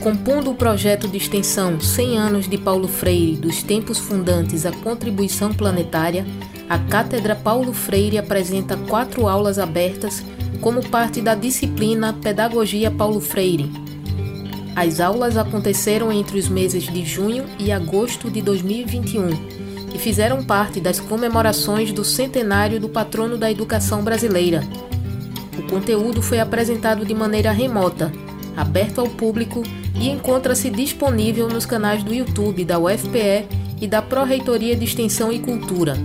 Compondo o projeto de extensão 100 anos de Paulo Freire, dos tempos fundantes à contribuição planetária, a Cátedra Paulo Freire apresenta quatro aulas abertas como parte da disciplina Pedagogia Paulo Freire. As aulas aconteceram entre os meses de junho e agosto de 2021 e fizeram parte das comemorações do centenário do patrono da educação brasileira. O conteúdo foi apresentado de maneira remota, aberto ao público e encontra-se disponível nos canais do YouTube da UFPE e da Pró-Reitoria de Extensão e Cultura.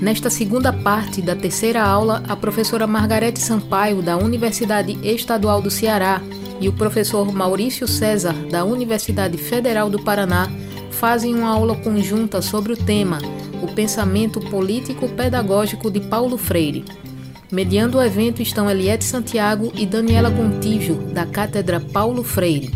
Nesta segunda parte da terceira aula, a professora Margarete Sampaio, da Universidade Estadual do Ceará, e o professor Maurício César, da Universidade Federal do Paraná, fazem uma aula conjunta sobre o tema O Pensamento Político Pedagógico de Paulo Freire. Mediando o evento estão Eliette Santiago e Daniela Gontijo, da Cátedra Paulo Freire.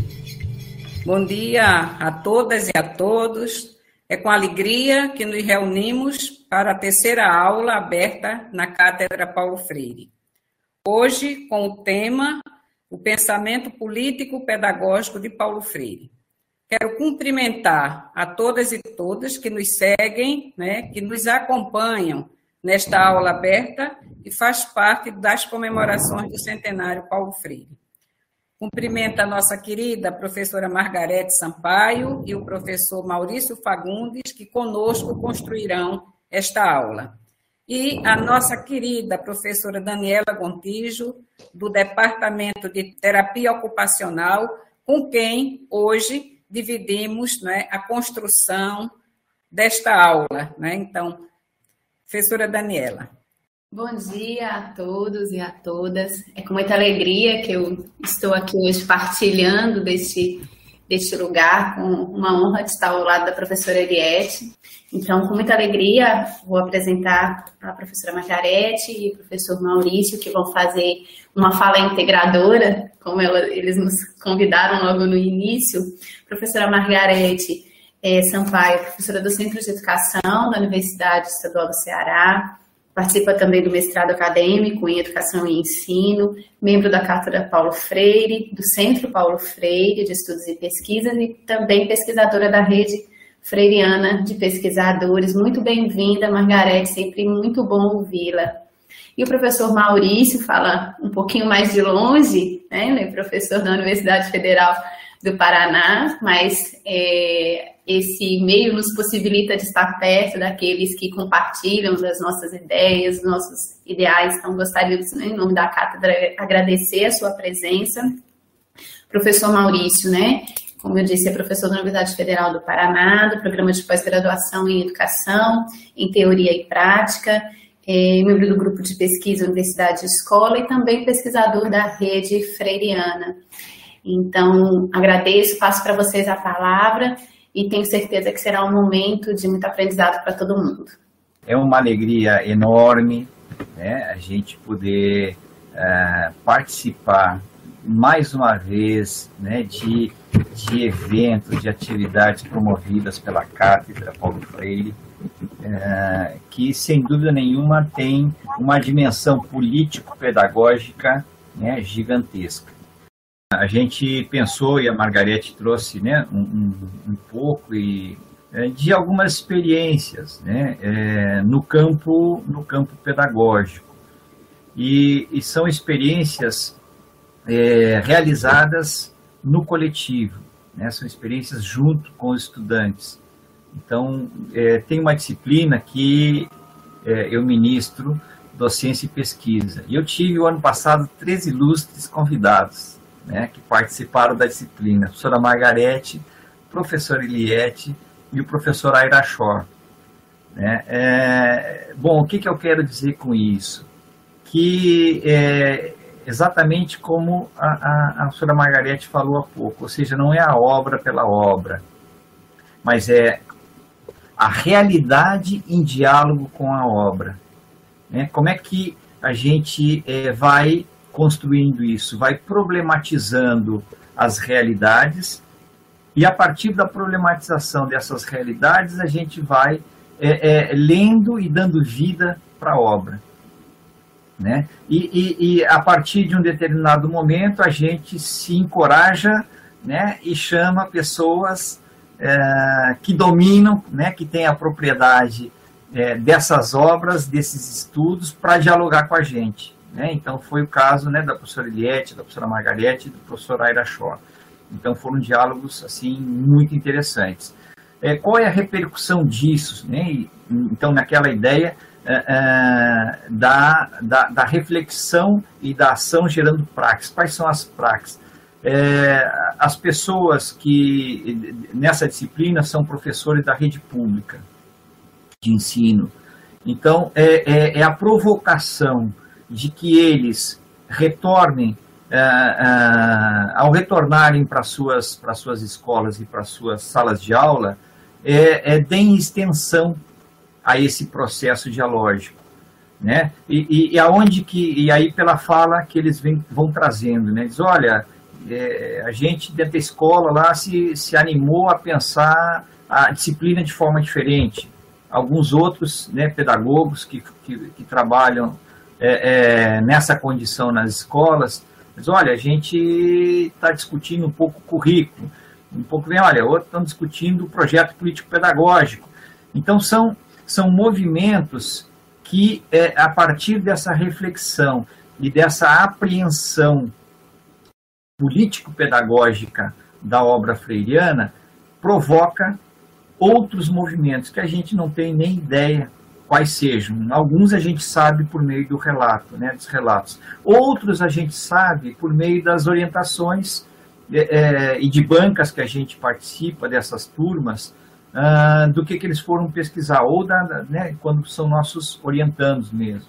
Bom dia a todas e a todos. É com alegria que nos reunimos para a terceira aula aberta na Cátedra Paulo Freire. Hoje, com o tema O Pensamento Político Pedagógico de Paulo Freire. Quero cumprimentar a todas e todas que nos seguem, né, que nos acompanham nesta aula aberta e faz parte das comemorações do centenário Paulo Freire. Cumprimento a nossa querida professora Margarete Sampaio e o professor Maurício Fagundes, que conosco construirão esta aula. E a nossa querida professora Daniela Gontijo, do Departamento de Terapia Ocupacional, com quem hoje dividimos né, a construção desta aula. Né? Então, Professora Daniela. Bom dia a todos e a todas. É com muita alegria que eu estou aqui hoje partilhando deste, deste lugar, com uma honra de estar ao lado da professora Eliette. Então, com muita alegria, vou apresentar a professora Margarete e o professor Maurício, que vão fazer uma fala integradora, como ela, eles nos convidaram logo no início. Professora Margarete é, Sampaio, professora do Centro de Educação da Universidade Estadual do Ceará, participa também do mestrado acadêmico em Educação e Ensino, membro da Cátedra Paulo Freire, do Centro Paulo Freire de Estudos e Pesquisas e também pesquisadora da rede freiriana de pesquisadores. Muito bem-vinda, Margarete, sempre muito bom ouvi-la. E o professor Maurício fala um pouquinho mais de longe, né, professor da Universidade Federal do Paraná, mas é, esse meio nos possibilita de estar perto daqueles que compartilham das nossas ideias, nossos ideais. Então, gostaríamos, né, em nome da cátedra, agradecer a sua presença. Professor Maurício, né? Como eu disse, é professor da Universidade Federal do Paraná, do programa de pós-graduação em Educação, em Teoria e Prática, é membro do grupo de pesquisa Universidade e Escola e também pesquisador da rede freiriana. Então, agradeço, passo para vocês a palavra e tenho certeza que será um momento de muito aprendizado para todo mundo. É uma alegria enorme né, a gente poder uh, participar mais uma vez né, de, de eventos, de atividades promovidas pela Cátedra Paulo Freire, uh, que sem dúvida nenhuma tem uma dimensão político-pedagógica né, gigantesca. A gente pensou, e a Margarete trouxe né, um, um, pouco e, é, de algumas experiências né, é, no, campo, no campo pedagógico. E, e são experiências é, realizadas no coletivo, né, são experiências junto com os estudantes. Então, é, tem uma disciplina que é, eu ministro, docência e pesquisa. E eu tive, o ano passado, três ilustres convidados né, que participaram da disciplina, a professora Margarete, professor Eliette e o professor Airachor. Né? É, bom, o que, que eu quero dizer com isso? Que é exatamente como a, a, a professora Margarete falou há pouco, ou seja, não é a obra pela obra, mas é a realidade em diálogo com a obra. Né? Como é que a gente é, vai construindo isso, vai problematizando as realidades e a partir da problematização dessas realidades a gente vai é, é, lendo e dando vida para a obra. Né? E, e, e, a partir de um determinado momento a gente se encoraja né, e chama pessoas é, que dominam, né, que têm a propriedade é, dessas obras, desses estudos, para dialogar com a gente. Né? Então foi o caso né, da professora Eliette, da professora Margarete e do professor Aira Shaw. Então foram diálogos assim muito interessantes. É, qual é a repercussão disso? Né? Então naquela ideia é, é, da, da, da, reflexão e da ação gerando praxis. Quais são as praxis? É, as pessoas que nessa disciplina são professores da rede pública de ensino. Então, é, é, é a provocação de que eles retornem, é, é, ao retornarem para suas, para suas escolas e para suas salas de aula, é, é deem extensão a esse processo dialógico, né? E, e, e aonde que e aí pela fala que eles vem, vão trazendo, né? Diz, olha, é, a gente dentro da escola lá se, se animou a pensar a disciplina de forma diferente. Alguns outros né, pedagogos que, que, que trabalham é, é, nessa condição nas escolas, diz, olha, a gente está discutindo um pouco o currículo, um pouco vem, olha, outros estão discutindo o projeto político-pedagógico. Então, são são movimentos que, é, a partir dessa reflexão e dessa apreensão político-pedagógica da obra freiriana, provoca outros movimentos que a gente não tem nem ideia quais sejam. Alguns a gente sabe por meio do relato, né, dos relatos. Outros a gente sabe por meio das orientações é, e de bancas que a gente participa dessas turmas, uh, do que, que eles foram pesquisar, ou da, né, quando são nossos orientandos mesmo.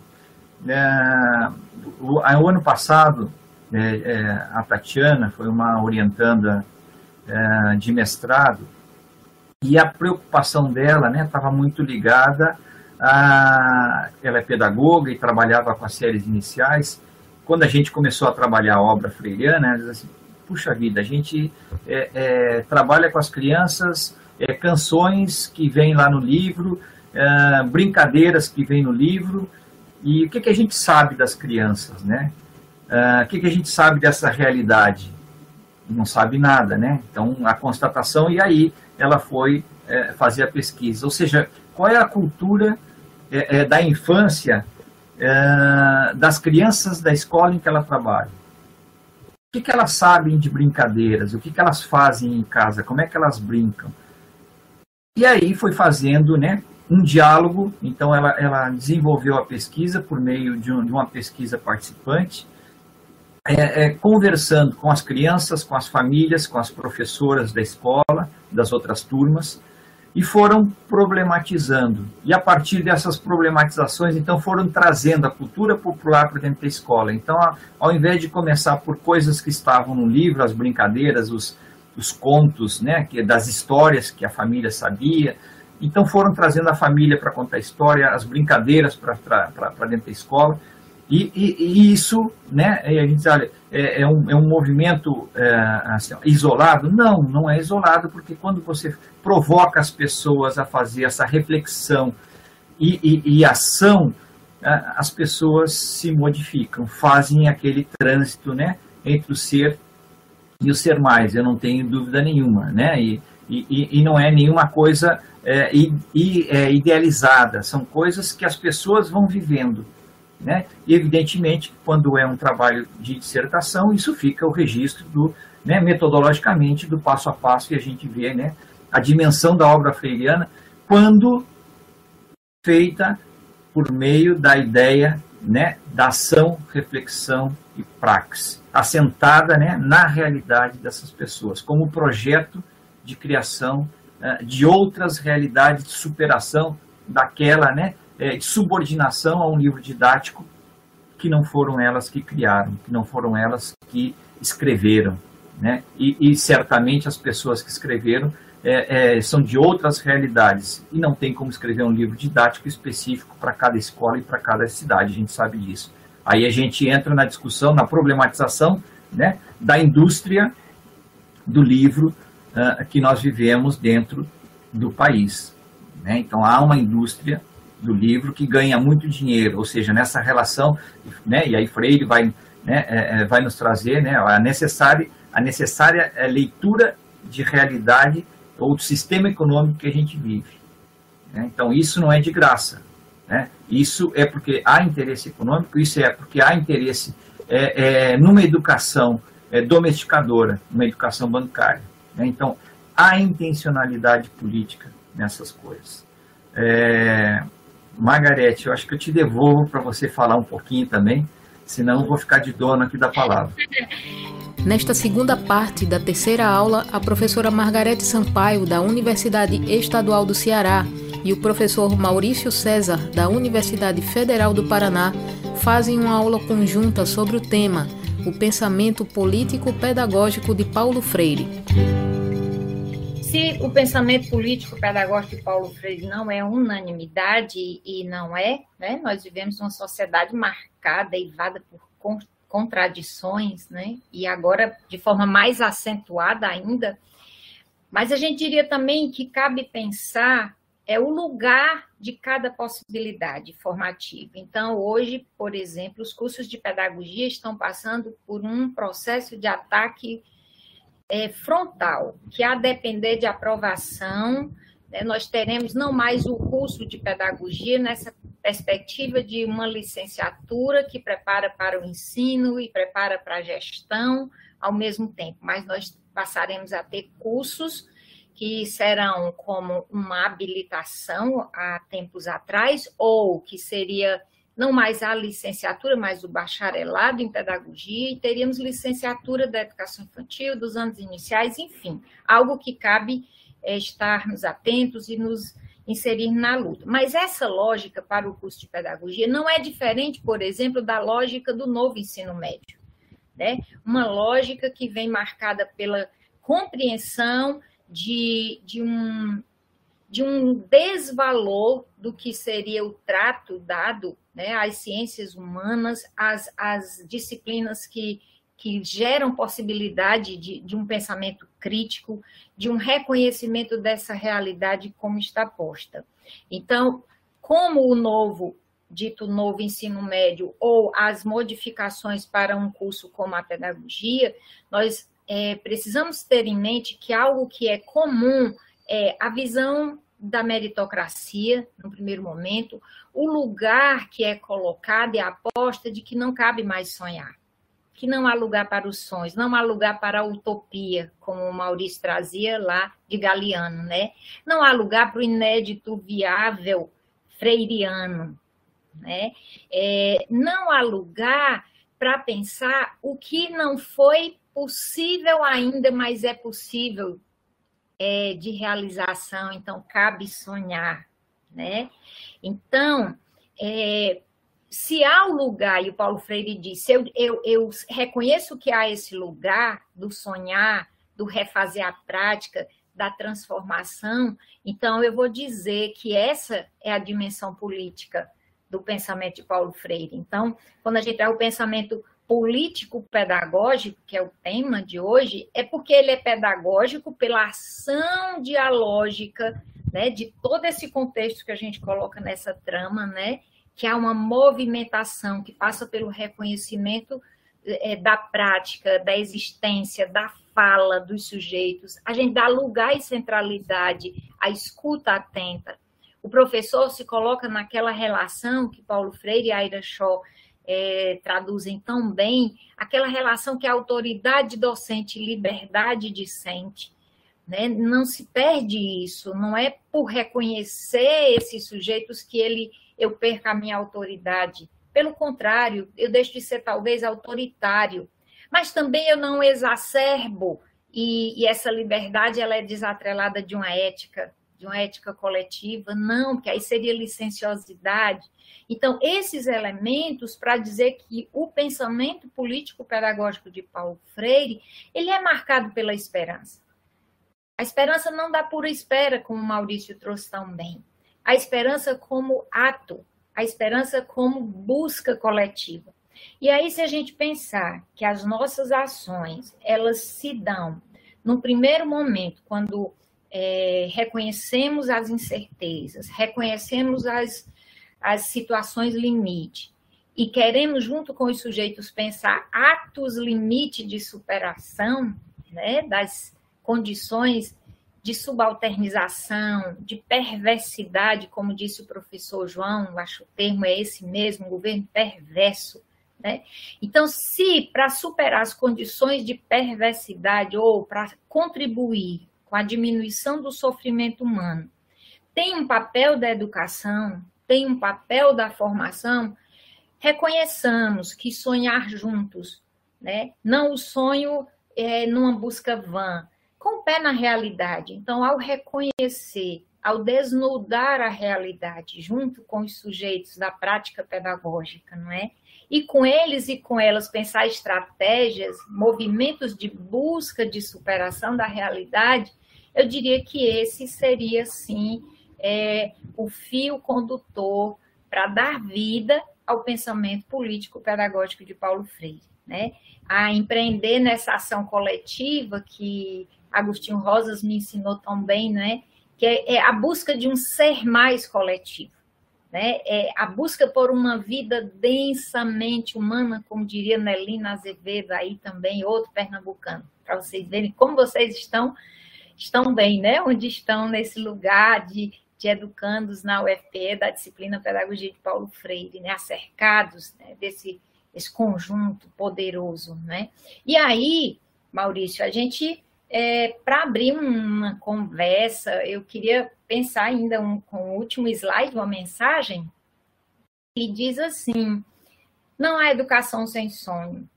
Uh, o, o, ano passado, é, é, a Tatiana foi uma orientanda de mestrado, e a preocupação dela estava né, muito ligada a. Ela é pedagoga e trabalhava com as séries iniciais. Quando a gente começou a trabalhar a obra freiriana, ela diz assim: puxa vida, a gente é, é, trabalha com as crianças é, canções que vêm lá no livro, é, brincadeiras que vêm no livro. E o que, que a gente sabe das crianças, né? É, o que, que a gente sabe dessa realidade? Não sabe nada, né? Então, a constatação, e aí ela foi é, fazer a pesquisa. Ou seja, qual é a cultura é, é, da infância das crianças da escola em que ela trabalha? O que, que elas sabem de brincadeiras? O que, que elas fazem em casa? Como é que elas brincam? E aí foi fazendo né, um diálogo, então ela, ela desenvolveu a pesquisa por meio de, um, de uma pesquisa participante, é, é, conversando com as crianças, com as famílias, com as professoras da escola, das outras turmas, e foram problematizando. E a partir dessas problematizações, então, foram trazendo a cultura popular para dentro da escola. Então, ao invés de começar por coisas que estavam no livro, as brincadeiras, os, os contos, né, que, das histórias que a família sabia. Então foram trazendo a família para contar a história, as brincadeiras para dentro da escola. E, e, e, isso, né, a gente olha, é, é, um, é um movimento é, assim, isolado? Não, não é isolado, porque quando você provoca as pessoas a fazer essa reflexão e, e, e ação, as pessoas se modificam, fazem aquele trânsito né, entre o ser e o ser mais, eu não tenho dúvida nenhuma, né? E, e, e não é nenhuma coisa é, e, é, idealizada, são coisas que as pessoas vão vivendo, né? E evidentemente, quando é um trabalho de dissertação, isso fica o registro do, né, metodologicamente, do passo a passo que a gente vê, né? A dimensão da obra freiriana, quando feita por meio da ideia, né, da ação, reflexão e praxis assentada né, na realidade dessas pessoas, como projeto de criação uh, de outras realidades de superação daquela, né, é, subordinação a um livro didático que não foram elas que criaram, que não foram elas que escreveram, né? E, e certamente as pessoas que escreveram é, é, são de outras realidades e não tem como escrever um livro didático específico para cada escola e para cada cidade, a gente sabe disso. Aí a gente entra na discussão, na problematização né, da indústria do livro uh, que nós vivemos dentro do país. Né? Então há uma indústria do livro que ganha muito dinheiro, ou seja, nessa relação, né, e aí Freire vai, né, é, é vai nos trazer né, a necessária, a necessária é, leitura de realidade ou do sistema econômico que a gente vive. Né? Então, isso não é de graça. Né? Isso é porque há interesse econômico, isso é porque há interesse é, é, numa educação é, domesticadora, numa educação bancária. Né? Então, há intencionalidade política nessas coisas. Margarete, eu acho que eu te devolvo para você falar um pouquinho também, senão eu vou ficar de dono aqui da palavra. Nesta segunda parte da terceira aula, a professora Margarete Sampaio, da Universidade Estadual do Ceará, e o professor Maurício César, da Universidade Federal do Paraná, fazem uma aula conjunta sobre o tema O Pensamento Político Pedagógico de Paulo Freire. Se o pensamento político pedagógico de Paulo Freire não é unanimidade e não é, né, nós vivemos uma sociedade marcada, eivada por contradições, né, e agora de forma mais acentuada ainda, mas a gente diria também que cabe pensar é o lugar de cada possibilidade formativa. Então, hoje, por exemplo, os cursos de pedagogia estão passando por um processo de ataque é, frontal, que a depender de aprovação, né, nós teremos não mais o curso de pedagogia nessa perspectiva de uma licenciatura que prepara para o ensino e prepara para a gestão ao mesmo tempo, mas nós passaremos a ter cursos que serão como uma habilitação há tempos atrás, ou que seria não mais a licenciatura, mas o bacharelado em pedagogia, e teríamos licenciatura da educação infantil, dos anos iniciais, enfim, algo que cabe é, estarmos atentos e nos inserir na luta. Mas essa lógica para o curso de pedagogia não é diferente, por exemplo, da lógica do novo ensino médio. Né? Uma lógica que vem marcada pela compreensão de, de, um, de um desvalor do que seria o trato dado né, às ciências humanas, às, às disciplinas que, que geram possibilidade de, de um pensamento crítico, de um reconhecimento dessa realidade como está posta. Então, como o novo dito novo ensino médio ou as modificações para um curso como a pedagogia, nós é, precisamos ter em mente que algo que é comum é a visão da meritocracia, no primeiro momento, o lugar que é colocado e a aposta de que não cabe mais sonhar, que não há lugar para os sonhos, não há lugar para a utopia, como o Maurício trazia lá de Galeano, né? Não há lugar para o inédito viável freiriano, né? É, não há lugar para pensar o que não foi possível ainda, mas é possível é, de realização, então cabe sonhar, né? Então, é, se há o um lugar, e o Paulo Freire disse, eu, eu, eu reconheço que há esse lugar do sonhar, do refazer a prática, da transformação, então eu vou dizer que essa é a dimensão política do pensamento de Paulo Freire. Então, quando a gente é o pensamento político-pedagógico, que é o tema de hoje, é porque ele é pedagógico pela ação dialógica né, de todo esse contexto que a gente coloca nessa trama, né, que há uma movimentação que passa pelo reconhecimento é, da prática, da existência, da fala dos sujeitos, a gente dá lugar e centralidade à escuta atenta. O professor se coloca naquela relação que Paulo Freire e Aira Shaw é, traduzem tão bem aquela relação que a autoridade docente e liberdade discente. Né? Não se perde isso, não é por reconhecer esses sujeitos que ele eu perca a minha autoridade. Pelo contrário, eu deixo de ser talvez autoritário, mas também eu não exacerbo e, e essa liberdade ela é desatrelada de uma ética, de uma ética coletiva, não, porque aí seria licenciosidade. Então, esses elementos para dizer que o pensamento político pedagógico de Paulo Freire, ele é marcado pela esperança. A esperança não dá pura espera, como Maurício trouxe tão bem. A esperança como ato, a esperança como busca coletiva. E aí, se a gente pensar que as nossas ações, elas se dão no primeiro momento, quando é, reconhecemos as incertezas, reconhecemos as, as situações limite e queremos, junto com os sujeitos, pensar atos limite de superação né, das condições de subalternização, de perversidade, como disse o professor João, acho o termo é esse mesmo, governo perverso. Né? Então, se para superar as condições de perversidade ou para contribuir com a diminuição do sofrimento humano, tem um papel da educação, tem um papel da formação, reconheçamos que sonhar juntos, né? não o sonho é, numa busca vã, com o pé na realidade. Então, ao reconhecer, ao desnudar a realidade junto com os sujeitos da prática pedagógica, não é? E com eles e com elas pensar estratégias, movimentos de busca de superação da realidade, eu diria que esse seria, sim, é, o fio condutor para dar vida ao pensamento político pedagógico de Paulo Freire, né? A empreender nessa ação coletiva que Agostinho Rosas me ensinou tão bem, né? Que é, é a busca de um ser mais coletivo, né? É a busca por uma vida densamente humana, como diria Nelina Azevedo aí também, outro pernambucano, para vocês verem como vocês estão estão bem, né? Onde estão nesse lugar de, de educandos na UFPE da disciplina Pedagogia de Paulo Freire, né? Acercados né? desse esse conjunto poderoso, né? E aí, Maurício, a gente é, para abrir uma conversa, eu queria pensar ainda um, com o último slide, uma mensagem que diz assim: não há educação sem sonho,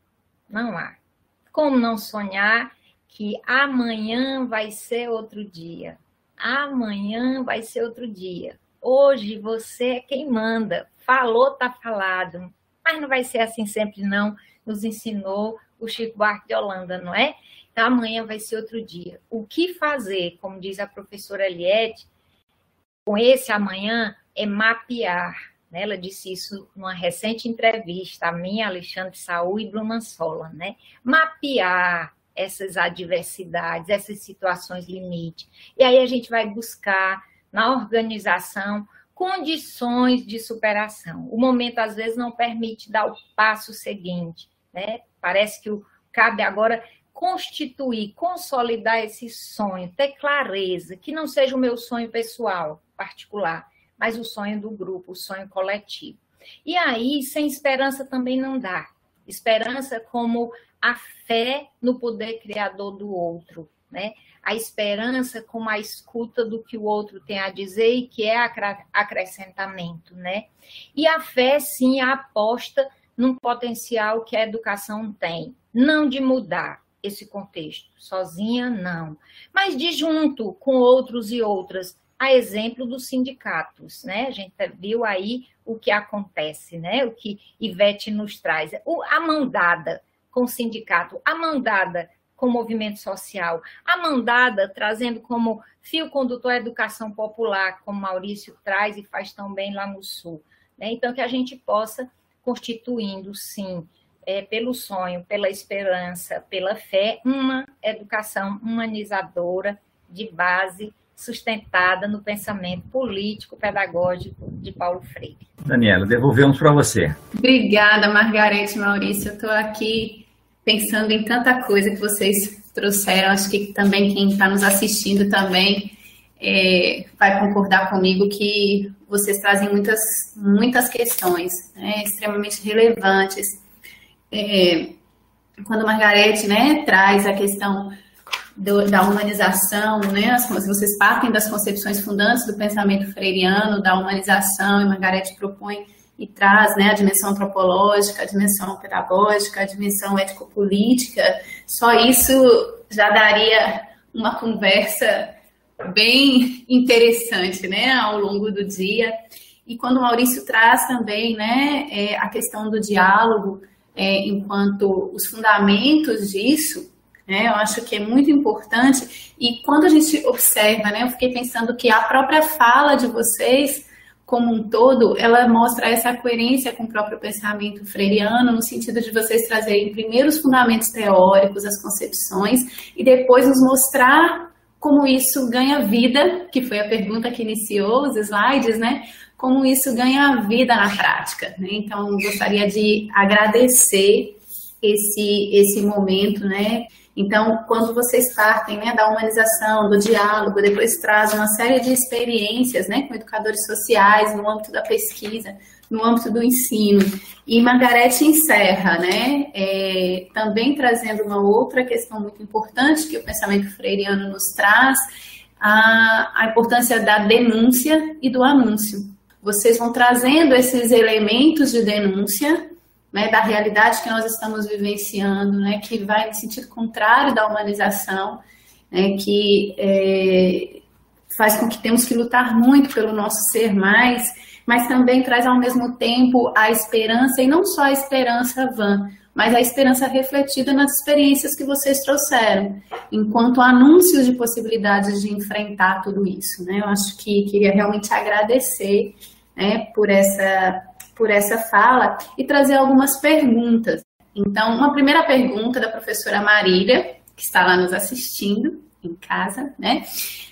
não há. Como não sonhar que amanhã vai ser outro dia? Amanhã vai ser outro dia. Hoje você é quem manda. Falou, tá falado. Mas não vai ser assim sempre, não. Nos ensinou o Chico Buarque de Holanda, não é? Então, amanhã vai ser outro dia. O que fazer, como diz a professora Eliette, com esse amanhã é mapear. Né? Ela disse isso numa recente entrevista, a minha, Alexandre Saúl e Blumansola, né? Mapear essas adversidades, essas situações limite. E aí a gente vai buscar na organização condições de superação. O momento às vezes não permite dar o passo seguinte, né? Parece que o cabe agora constituir, consolidar esse sonho, ter clareza, que não seja o meu sonho pessoal, particular, mas o sonho do grupo, o sonho coletivo. E aí, sem esperança também não dá. Esperança como a fé no poder criador do outro, né? A esperança como a escuta do que o outro tem a dizer e que é acrescentamento, né? E a fé, sim, a aposta num potencial que a educação tem, não de mudar, esse contexto. Sozinha, não. Mas de junto com outros e outras, a exemplo dos sindicatos, né? A gente viu aí o que acontece, né? O que Ivete nos traz. O, a mão dada com o sindicato, a mão dada com o movimento social, a mão dada trazendo como fio condutor a educação popular, como Maurício traz e faz tão bem lá no Sul. Né? Então, que a gente possa constituindo, sim, é, pelo sonho, pela esperança, pela fé, uma educação humanizadora de base sustentada no pensamento político pedagógico de Paulo Freire. Daniela, devolvemos para você. Obrigada, Margarete Maurício. Eu estou aqui pensando em tanta coisa que vocês trouxeram. Acho que também quem está nos assistindo também é, vai concordar comigo que vocês trazem muitas, muitas questões né, extremamente relevantes é, quando Margarete né, traz a questão do, da humanização, né, as, vocês partem das concepções fundantes do pensamento freiriano, da humanização, e Margarete propõe e traz né, a dimensão antropológica, a dimensão pedagógica, a dimensão ético-política, só isso já daria uma conversa bem interessante né, ao longo do dia. E quando o Maurício traz também né, é, a questão do diálogo, é, enquanto os fundamentos disso, né, eu acho que é muito importante. E quando a gente observa, né, eu fiquei pensando que a própria fala de vocês, como um todo, ela mostra essa coerência com o próprio pensamento freiriano, no sentido de vocês trazerem primeiro os fundamentos teóricos, as concepções, e depois nos mostrar como isso ganha vida, que foi a pergunta que iniciou os slides, né? Como isso ganha vida na prática. Né? Então, gostaria de agradecer esse, esse momento, né? Então, quando vocês partem né, da humanização, do diálogo, depois trazem uma série de experiências né, com educadores sociais no âmbito da pesquisa, no âmbito do ensino. E Margarete encerra, né, é, também trazendo uma outra questão muito importante que o pensamento freiriano nos traz, a, a importância da denúncia e do anúncio. Vocês vão trazendo esses elementos de denúncia né, da realidade que nós estamos vivenciando, né, que vai no sentido contrário da humanização, né, que é, faz com que temos que lutar muito pelo nosso ser mais, mas também traz ao mesmo tempo a esperança, e não só a esperança vã, mas a esperança refletida nas experiências que vocês trouxeram, enquanto anúncios de possibilidades de enfrentar tudo isso. Né? Eu acho que queria realmente agradecer né, por essa por essa fala e trazer algumas perguntas. Então, uma primeira pergunta da professora Marília, que está lá nos assistindo em casa, né?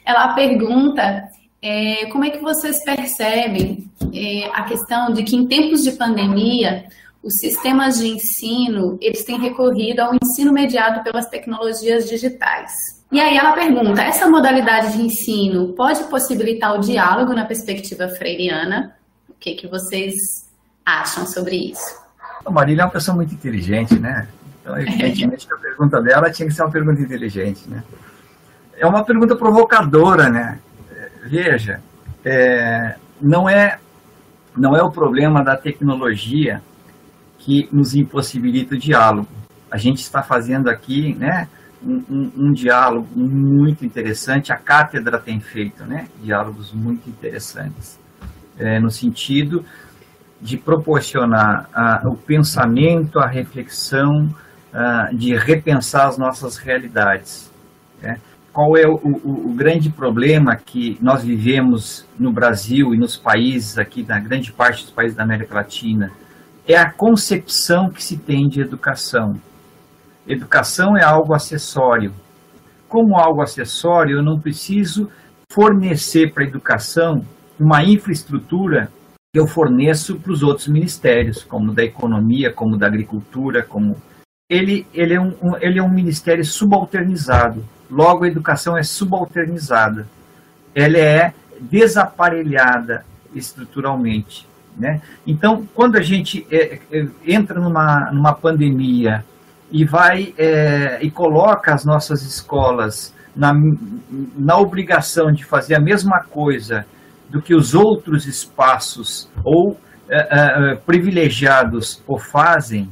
Ela pergunta é, como é que vocês percebem é, a questão de que em tempos de pandemia os sistemas de ensino eles têm recorrido ao ensino mediado pelas tecnologias digitais. E aí ela pergunta: essa modalidade de ensino pode possibilitar o diálogo na perspectiva freiriana? O que que vocês acham sobre isso? A Marília é uma pessoa muito inteligente, né? Então, evidentemente, a pergunta dela tinha que ser uma pergunta inteligente, né? É uma pergunta provocadora, né? Veja, é, não é não é o problema da tecnologia que nos impossibilita o diálogo. A gente está fazendo aqui, né? Um, um, diálogo muito interessante. A cátedra tem feito, né? Diálogos muito interessantes, é, no sentido de proporcionar uh, o pensamento, a reflexão, uh, de repensar as nossas realidades. Né? Qual é o, o, o, grande problema que nós vivemos no Brasil e nos países aqui, na grande parte dos países da América Latina? É a concepção que se tem de educação. Educação é algo acessório. Como algo acessório, eu não preciso fornecer para a educação uma infraestrutura que eu forneço para os outros ministérios, como da economia, como da agricultura, como ele, ele, é um, ele é um ministério subalternizado. Logo, a educação é subalternizada. Ela é desaparelhada estruturalmente. Né? Então, quando a gente é, é, entra numa, numa pandemia e vai é, e coloca as nossas escolas na, na obrigação de fazer a mesma coisa do que os outros espaços ou é, é, privilegiados o fazem,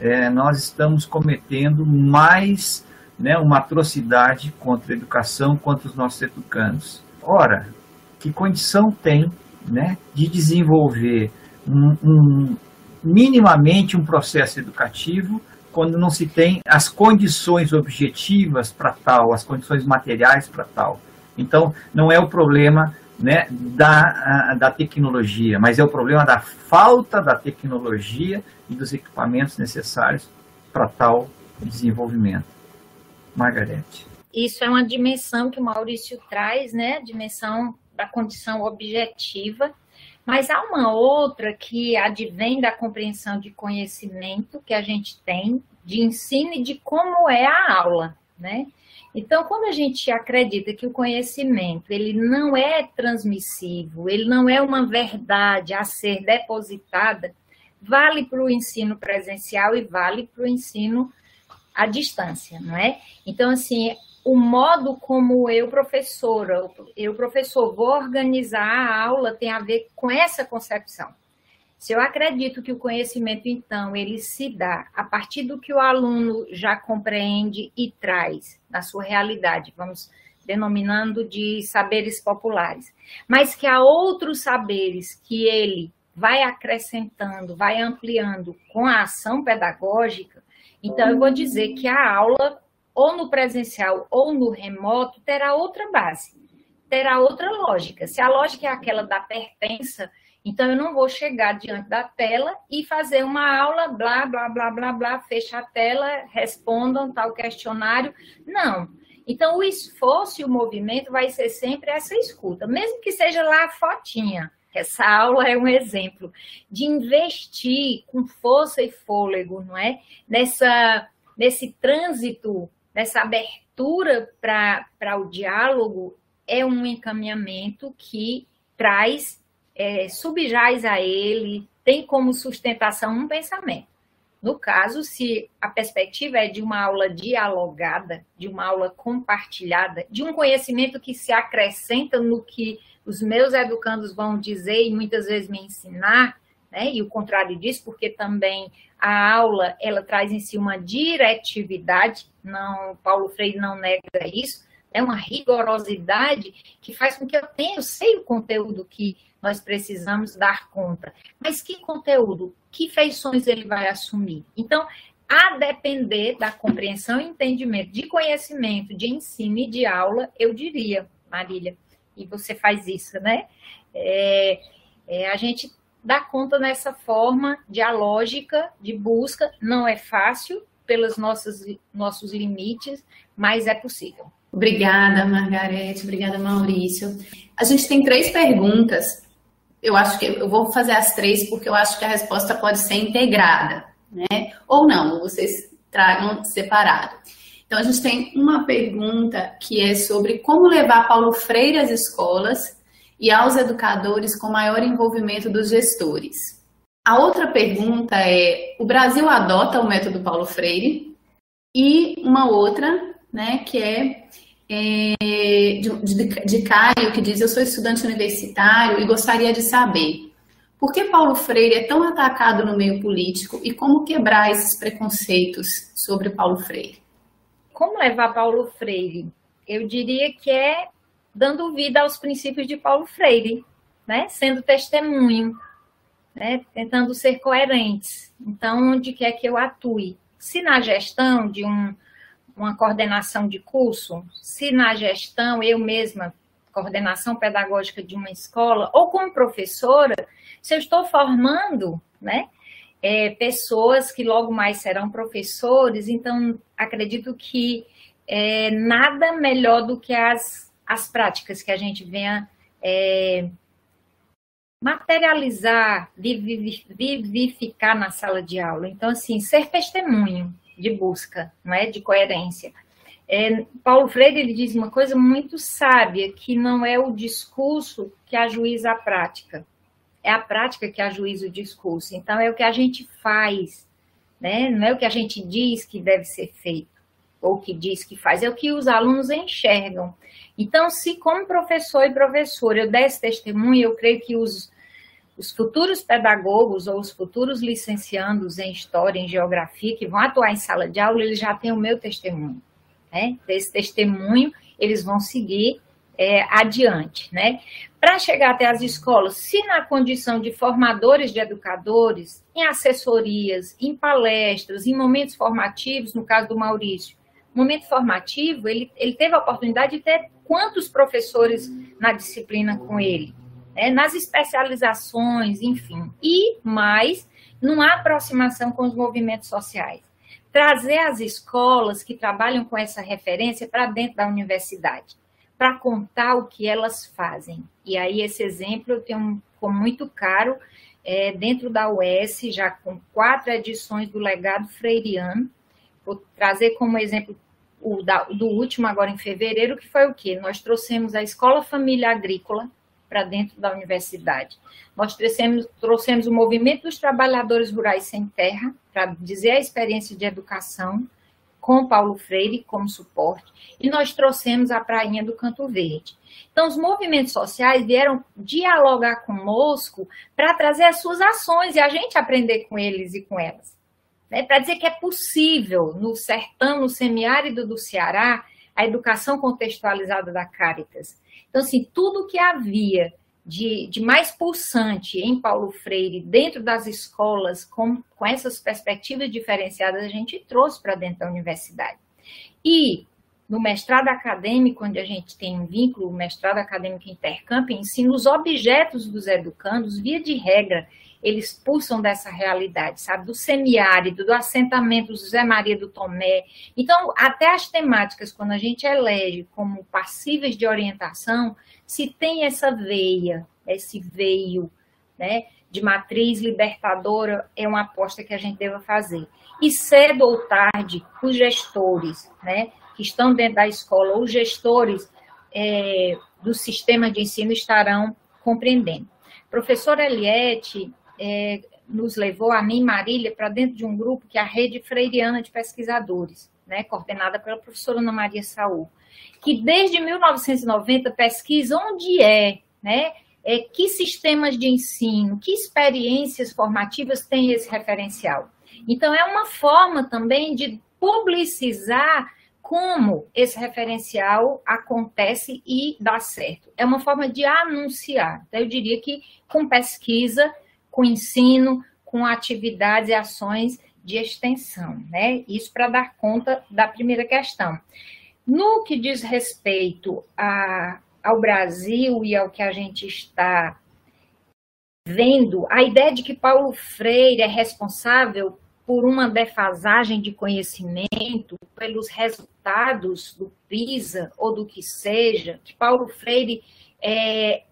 é, nós estamos cometendo mais né, uma atrocidade contra a educação, contra os nossos educandos. Ora, que condição tem né, de desenvolver um, um, minimamente um processo educativo quando não se tem as condições objetivas para tal, as condições materiais para tal. Então, não é o problema né, da, da tecnologia, mas é o problema da falta da tecnologia e dos equipamentos necessários para tal desenvolvimento. Margarete. Isso é uma dimensão que o Maurício traz, né, dimensão da condição objetiva, mas há uma outra que advém da compreensão de conhecimento que a gente tem, de ensino e de como é a aula, né? Então, quando a gente acredita que o conhecimento ele não é transmissivo, ele não é uma verdade a ser depositada, vale para o ensino presencial e vale para o ensino à distância, não é? Então, assim, o modo como eu, professora, eu, professor, vou organizar a aula tem a ver com essa concepção. Se eu acredito que o conhecimento, então, ele se dá a partir do que o aluno já compreende e traz na sua realidade, vamos denominando de saberes populares, mas que há outros saberes que ele vai acrescentando, vai ampliando com a ação pedagógica, então eu vou dizer que a aula, ou no presencial ou no remoto, terá outra base, terá outra lógica. Se a lógica é aquela da pertença, então, eu não vou chegar diante da tela e fazer uma aula, blá, blá, blá, blá, blá, fecha a tela, respondam tal questionário. Não. Então, o esforço e o movimento vai ser sempre essa escuta, mesmo que seja lá a fotinha, Essa aula é um exemplo de investir com força e fôlego, não é? Nessa, nesse trânsito, nessa abertura para o diálogo, é um encaminhamento que traz, é, subjaz a ele, tem como sustentação um pensamento. No caso, se a perspectiva é de uma aula dialogada, de uma aula compartilhada, de um conhecimento que se acrescenta no que os meus educandos vão dizer e muitas vezes me ensinar, né? E o contrário disso, porque também a aula ela traz em si uma diretividade, não Paulo Freire não nega isso, é uma rigorosidade que faz com que eu tenha, eu sei o conteúdo que nós precisamos dar conta. Mas que conteúdo, que feições ele vai assumir? Então, a depender da compreensão e entendimento de conhecimento, de ensino e de aula, eu diria, Marília, e você faz isso, né? É, é, a gente dá conta nessa forma dialógica de busca, não é fácil pelos nossos, nossos limites, mas é possível. Obrigada, Margarete. Obrigada, Maurício. A gente tem três perguntas. Eu acho que eu vou fazer as três porque eu acho que a resposta pode ser integrada, né? Ou não, vocês tragam separado. Então, a gente tem uma pergunta que é sobre como levar Paulo Freire às escolas e aos educadores com maior envolvimento dos gestores. A outra pergunta é: o Brasil adota o método Paulo Freire? E uma outra, né, que é, é de, de, de Caio, que diz: Eu sou estudante universitário e gostaria de saber por que Paulo Freire é tão atacado no meio político e como quebrar esses preconceitos sobre Paulo Freire? como levar Paulo Freire? Eu diria que é dando vida aos princípios de Paulo Freire, né? Sendo testemunho, né? Tentando ser coerentes. Então, onde quer que eu atue? Se na gestão de um, uma coordenação de curso, se na gestão eu mesma coordenação pedagógica de uma escola ou como professora, se eu estou formando, né? é, pessoas que logo mais serão professores, então acredito que é, nada melhor do que as, as práticas que a gente venha é, materializar, vivificar na sala de aula. Então, assim, ser testemunho de busca, não é, de coerência. É, Paulo Freire ele diz uma coisa muito sábia, que não é o discurso que ajuiza a prática, é a prática que ajuiza o discurso. Então, é o que a gente faz, né? não é o que a gente diz que deve ser feito, ou que diz que faz, é o que os alunos enxergam. Então, se como professor e professora eu der esse testemunho, eu creio que os, os futuros pedagogos ou os futuros licenciandos em História, em Geografia, que vão atuar em sala de aula, eles já têm o meu testemunho. Né? Desse testemunho, eles vão seguir é, adiante, né? Para chegar até as escolas, se na condição de formadores de educadores, em assessorias, em palestras, em momentos formativos, no caso do Maurício, momento formativo, ele, ele teve a oportunidade de ter quantos professores na disciplina com ele, né? nas especializações, enfim, e mais numa aproximação com os movimentos sociais. Trazer as escolas que trabalham com essa referência para dentro da universidade para contar o que elas fazem. E aí, esse exemplo eu tenho como muito caro é, dentro da UES, já com quatro edições do legado freiriano. Vou trazer como exemplo o da, do último, agora em fevereiro, que foi o quê? Nós trouxemos a Escola Família Agrícola para dentro da universidade. Nós trouxemos, trouxemos o Movimento dos Trabalhadores Rurais Sem Terra, para dizer a experiência de educação, com Paulo Freire como suporte, e nós trouxemos a Prainha do Canto Verde. Então, os movimentos sociais vieram dialogar conosco para trazer as suas ações e a gente aprender com eles e com elas. Né? Para dizer que é possível, no sertão, no semiárido do Ceará, a educação contextualizada da Caritas. Então, assim, tudo que havia de, de mais pulsante em Paulo Freire, dentro das escolas, com, com essas perspectivas diferenciadas, a gente trouxe para dentro da universidade. E no mestrado acadêmico, onde a gente tem um vínculo, o mestrado acadêmico intercamp, ensina os objetos dos educandos, via de regra, eles pulsam dessa realidade, sabe? Do semiárido, do assentamento do José Maria do Tomé. Então, até as temáticas, quando a gente elege como passíveis de orientação, se tem essa veia esse veio né, de matriz libertadora, é uma aposta que a gente deva fazer. E cedo ou tarde, os gestores né, que estão dentro da escola, os gestores é, do sistema de ensino estarão compreendendo. Professor Eliette é, nos levou, a mim, Marília, para dentro de um grupo que é a Rede Freiriana de Pesquisadores, né, coordenada pela professora Ana Maria Saúl, que desde 1990 pesquisa onde é, né, é, que sistemas de ensino, que experiências formativas tem esse referencial. Então, é uma forma também de publicizar como esse referencial acontece e dá certo. É uma forma de anunciar. Então, eu diria que com pesquisa, com ensino, com atividades e ações de extensão, né? Isso para dar conta da primeira questão. No que diz respeito a, ao Brasil e ao que a gente está vendo, a ideia de que Paulo Freire é responsável por uma defasagem de conhecimento, pelos resultados do PISA ou do que seja, que Paulo Freire, é,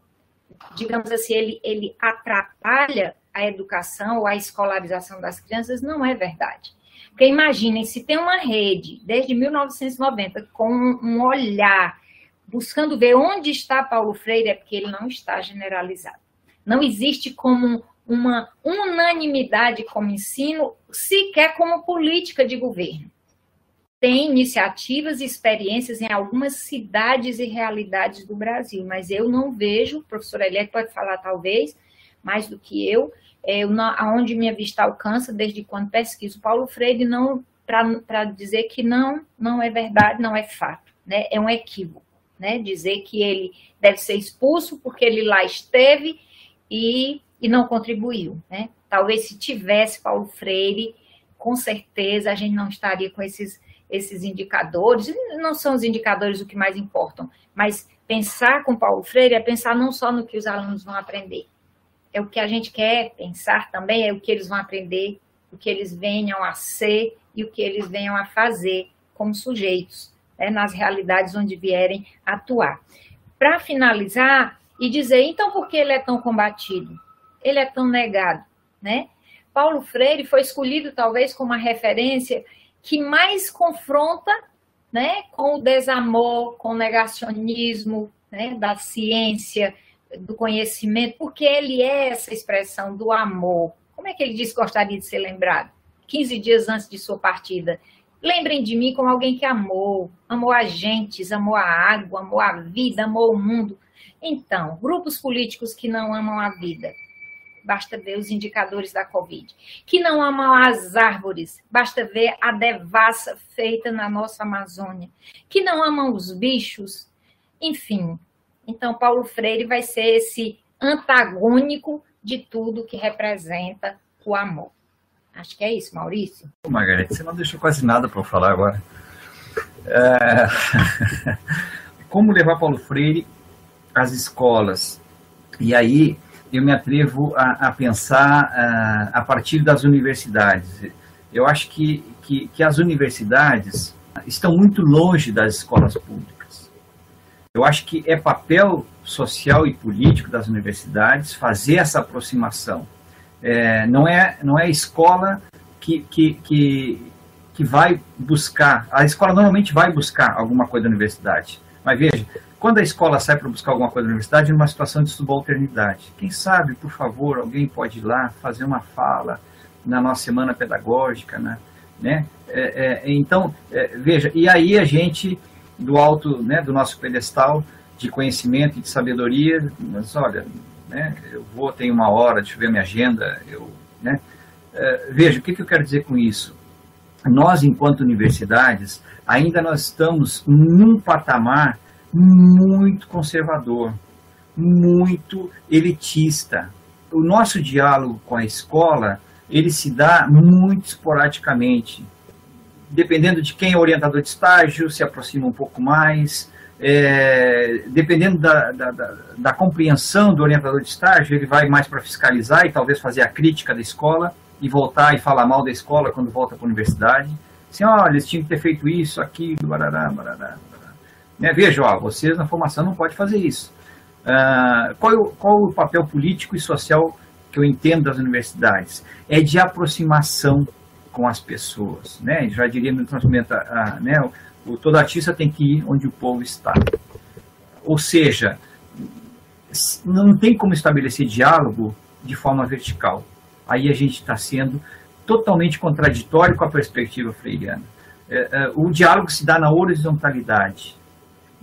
digamos assim, ele, ele atrapalha a educação ou a escolarização das crianças, não é verdade. Porque imaginem, se tem uma rede, desde 1990, com um olhar, buscando ver onde está Paulo Freire, é porque ele não está generalizado. Não existe como uma unanimidade como ensino, sequer como política de governo. Tem iniciativas e experiências em algumas cidades e realidades do Brasil, mas eu não vejo, o professor Eliette pode falar talvez mais do que eu, é, eu não, aonde minha vista alcança, desde quando pesquiso Paulo Freire, não para dizer que não, não é verdade, não é fato, né? é um equívoco. Né? Dizer que ele deve ser expulso porque ele lá esteve e e não contribuiu, né? Talvez se tivesse Paulo Freire, com certeza a gente não estaria com esses, esses indicadores. Não são os indicadores o que mais importam, mas pensar com Paulo Freire é pensar não só no que os alunos vão aprender, é o que a gente quer pensar também, é o que eles vão aprender, o que eles venham a ser e o que eles venham a fazer como sujeitos, né, nas realidades onde vierem atuar. Para finalizar e dizer, então, por que ele é tão combatido? ele é tão negado, né? Paulo Freire foi escolhido talvez como a referência que mais confronta, né, com o desamor, com o negacionismo, né, da ciência, do conhecimento, porque ele é essa expressão do amor. Como é que ele diz que gostaria de ser lembrado? 15 dias antes de sua partida. Lembrem de mim como alguém que amou, amou as gentes, amou a água, amou a vida, amou o mundo. Então, grupos políticos que não amam a vida, basta ver os indicadores da Covid. Que não amam as árvores, basta ver a devassa feita na nossa Amazônia. Que não amam os bichos, enfim. Então, Paulo Freire vai ser esse antagônico de tudo que representa o amor. Acho que é isso, Maurício. Margarete, você não deixou quase nada para eu falar agora. É... Como levar Paulo Freire às escolas? E aí, eu me atrevo a, a pensar uh, a partir das universidades. Eu acho que, que, que, as universidades estão muito longe das escolas públicas. Eu acho que é papel social e político das universidades fazer essa aproximação. É, não, é, não é a escola que, que, que, que vai buscar, a escola normalmente vai buscar alguma coisa da universidade. Mas veja, quando a escola sai para buscar alguma coisa na universidade, numa situação de subalternidade. Quem sabe, por favor, alguém pode ir lá fazer uma fala na nossa semana pedagógica, né? né? É, é, então, é, veja, e aí a gente, do alto né, do nosso pedestal de conhecimento e de sabedoria, mas olha, né, eu vou, tenho uma hora, deixa eu ver minha agenda, eu, né? É, veja, o que, que eu quero dizer com isso? Nós, enquanto universidades, ainda nós estamos num patamar muito conservador, muito elitista. O nosso diálogo com a escola, ele se dá muito esporadicamente. Dependendo de quem é orientador de estágio, se aproxima um pouco mais. É, dependendo da, da, da, da, compreensão do orientador de estágio, ele vai mais para fiscalizar e talvez fazer a crítica da escola e voltar e falar mal da escola quando volta para a universidade. Assim, olha, eles tinham que ter feito isso, aquilo, barará, barará. Né? Veja, ó, vocês na formação não pode fazer isso. uh, qual, qual o papel político e social que eu entendo das universidades? É de aproximação com as pessoas, né? Já diria no transmenta, uh, né? O, todo artista tem que ir onde o povo está. Ou seja, não tem como estabelecer diálogo de forma vertical. Aí a gente está sendo totalmente contraditório com a perspectiva freiriana. É, é, o diálogo se dá na horizontalidade.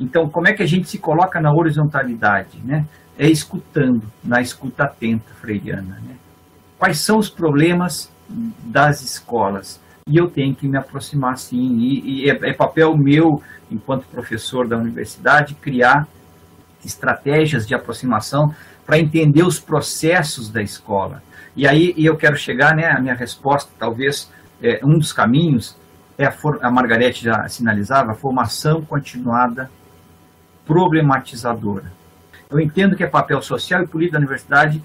Então, como é que a gente se coloca na horizontalidade? Né? É escutando, na escuta atenta freiriana. Né? Quais são os problemas das escolas? E eu tenho que me aproximar, sim. E, e é, é papel meu, enquanto professor da universidade, criar estratégias de aproximação para entender os processos da escola. E aí e eu quero chegar, né, a minha resposta, talvez, é, um dos caminhos, é a, a Margarete já sinalizava, a formação continuada problematizadora. Eu entendo que é papel social e político da universidade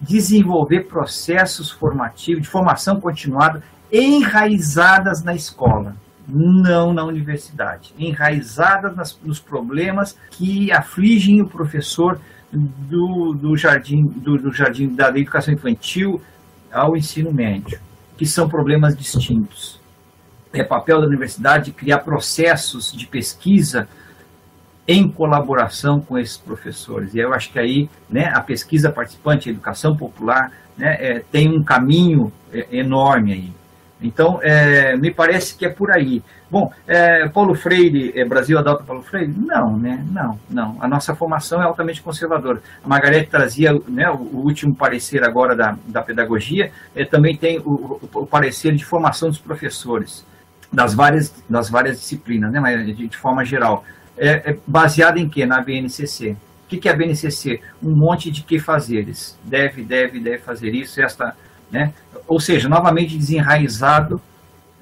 desenvolver processos formativos, de formação continuada, enraizadas na escola, não na universidade, enraizadas nas, nos problemas que afligem o professor do, do jardim, do, do jardim da educação infantil ao ensino médio, que são problemas distintos. É papel da universidade criar processos de pesquisa em colaboração com esses professores. E eu acho que aí né, a pesquisa participante, a educação popular, né, é, tem um caminho é, enorme aí. Então, é, me parece que é por aí. Bom, é, Paulo Freire, é, Brasil adota Paulo Freire? Não, né? Não, não. A nossa formação é altamente conservadora. A Margarete trazia né, o, último parecer agora da, da pedagogia, é, também tem o, o, o, parecer de formação dos professores, das várias, das várias disciplinas, né? Mas de, de forma geral. É, é baseado em quê? Na BNCC. O que, que é a BNCC? Um monte de que fazeres. Deve, deve, deve fazer isso, esta né? ou seja, novamente desenraizado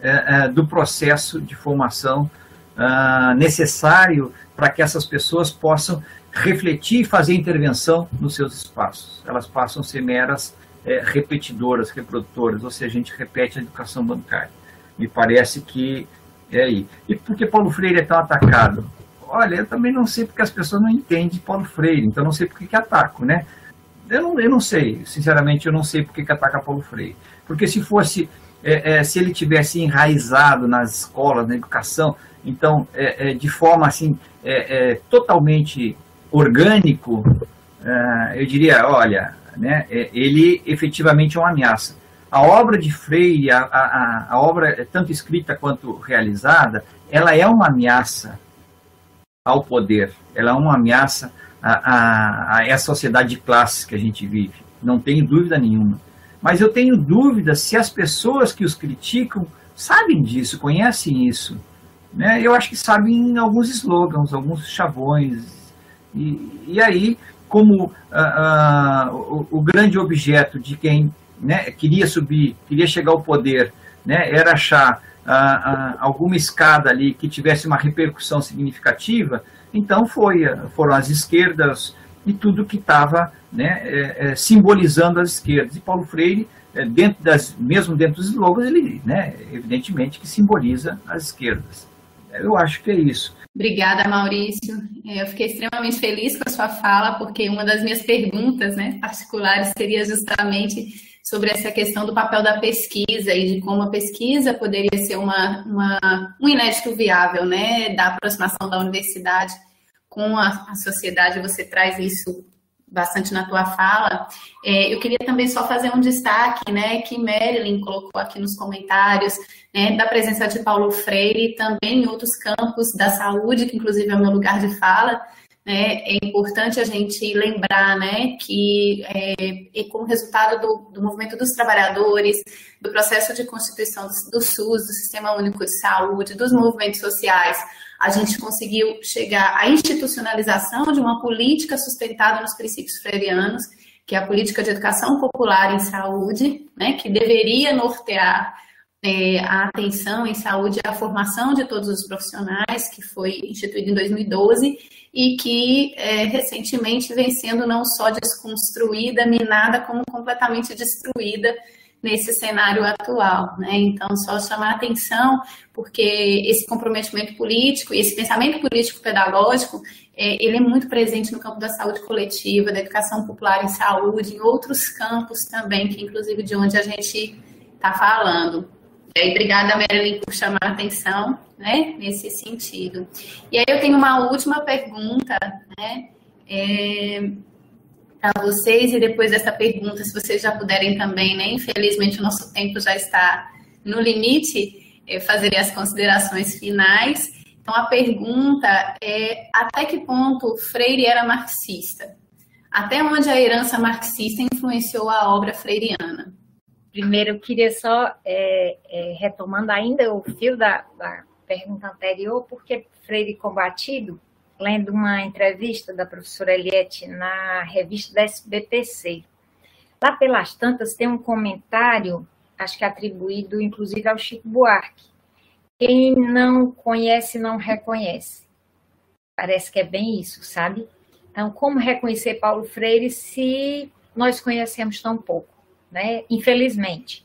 é, é, do processo de formação ah, necessário para que essas pessoas possam refletir e fazer intervenção nos seus espaços. Elas passam a ser meras é, repetidoras, reprodutoras, ou seja, a gente repete a educação bancária. Me parece que é aí. E por que Paulo Freire é tão atacado? Olha, eu também não sei porque as pessoas não entendem Paulo Freire, então não sei por que, ataco, né? Eu não, eu não sei, sinceramente, eu não sei por que, que ataca Paulo Freire. Porque se fosse, é, é, se ele tivesse enraizado nas escolas, na educação, então, é, é de forma assim, é, é, totalmente orgânico, eu diria, olha, né, ele efetivamente é uma ameaça. A obra de Freire, a, a, a obra tanto escrita quanto realizada, ela é uma ameaça ao poder, ela é uma ameaça a, a, a essa sociedade de classes que a gente vive. Não tenho dúvida nenhuma. Mas eu tenho dúvida se as pessoas que os criticam sabem disso, conhecem isso. Né? Eu acho que sabem alguns slogans, alguns chavões. E, e aí, como uh, uh, o, o, grande objeto de quem né, queria subir, queria chegar ao poder, né, era achar alguma escada ali que tivesse uma repercussão significativa, então foi, foram as esquerdas e tudo que estava né, é, é, simbolizando as esquerdas. E Paulo Freire, é, dentro das, mesmo dentro dos slogans, ele, né, evidentemente, que simboliza as esquerdas. Eu acho que é isso. Obrigada, Maurício. É, eu fiquei extremamente feliz com a sua fala, porque uma das minhas perguntas né, particulares seria justamente sobre essa questão do papel da pesquisa e de como a pesquisa poderia ser uma, uma um inédito viável, né, da aproximação da universidade com a, a sociedade. Você traz isso bastante na tua fala. É, eu queria também só fazer um destaque, né, que Marilyn colocou aqui nos comentários, né, da presença de Paulo Freire também em outros campos da saúde, que inclusive é o meu lugar de fala, é importante a gente lembrar né, que, é, como resultado do, do, movimento dos trabalhadores, do processo de constituição do, do SUS, do Sistema Único de Saúde, dos movimentos sociais, a gente conseguiu chegar à institucionalização de uma política sustentada nos princípios freirianos, que é a política de educação popular em saúde, né, que deveria nortear é, a atenção em saúde e a formação de todos os profissionais, que foi instituída em 2012 e que é, recentemente vem sendo não só desconstruída, minada, como completamente destruída nesse cenário atual, né? Então, só chamar a atenção, porque esse comprometimento político e esse pensamento político pedagógico, é, ele é muito presente no campo da saúde coletiva, da educação popular em saúde, em outros campos também, que inclusive de onde a gente está falando. E obrigada, Marilyn, por chamar a atenção, né, nesse sentido. E aí eu tenho uma última pergunta, né, é, para vocês, e depois dessa pergunta, se vocês já puderem também, né, infelizmente o nosso tempo já está no limite, eu fazerei as considerações finais. Então, a pergunta é: até que ponto Freire era marxista? Até onde a herança marxista influenciou a obra freiriana? Primeiro, eu queria só, é, é, retomando ainda o fio da, da pergunta anterior, porque Freire combatido lendo uma entrevista da professora Eliette na revista da SBPC. Lá pelas tantas tem um comentário, acho que atribuído inclusive ao Chico Buarque. Quem não conhece não reconhece. Parece que é bem isso, sabe? Então, como reconhecer Paulo Freire se nós conhecemos tão pouco, né? Infelizmente,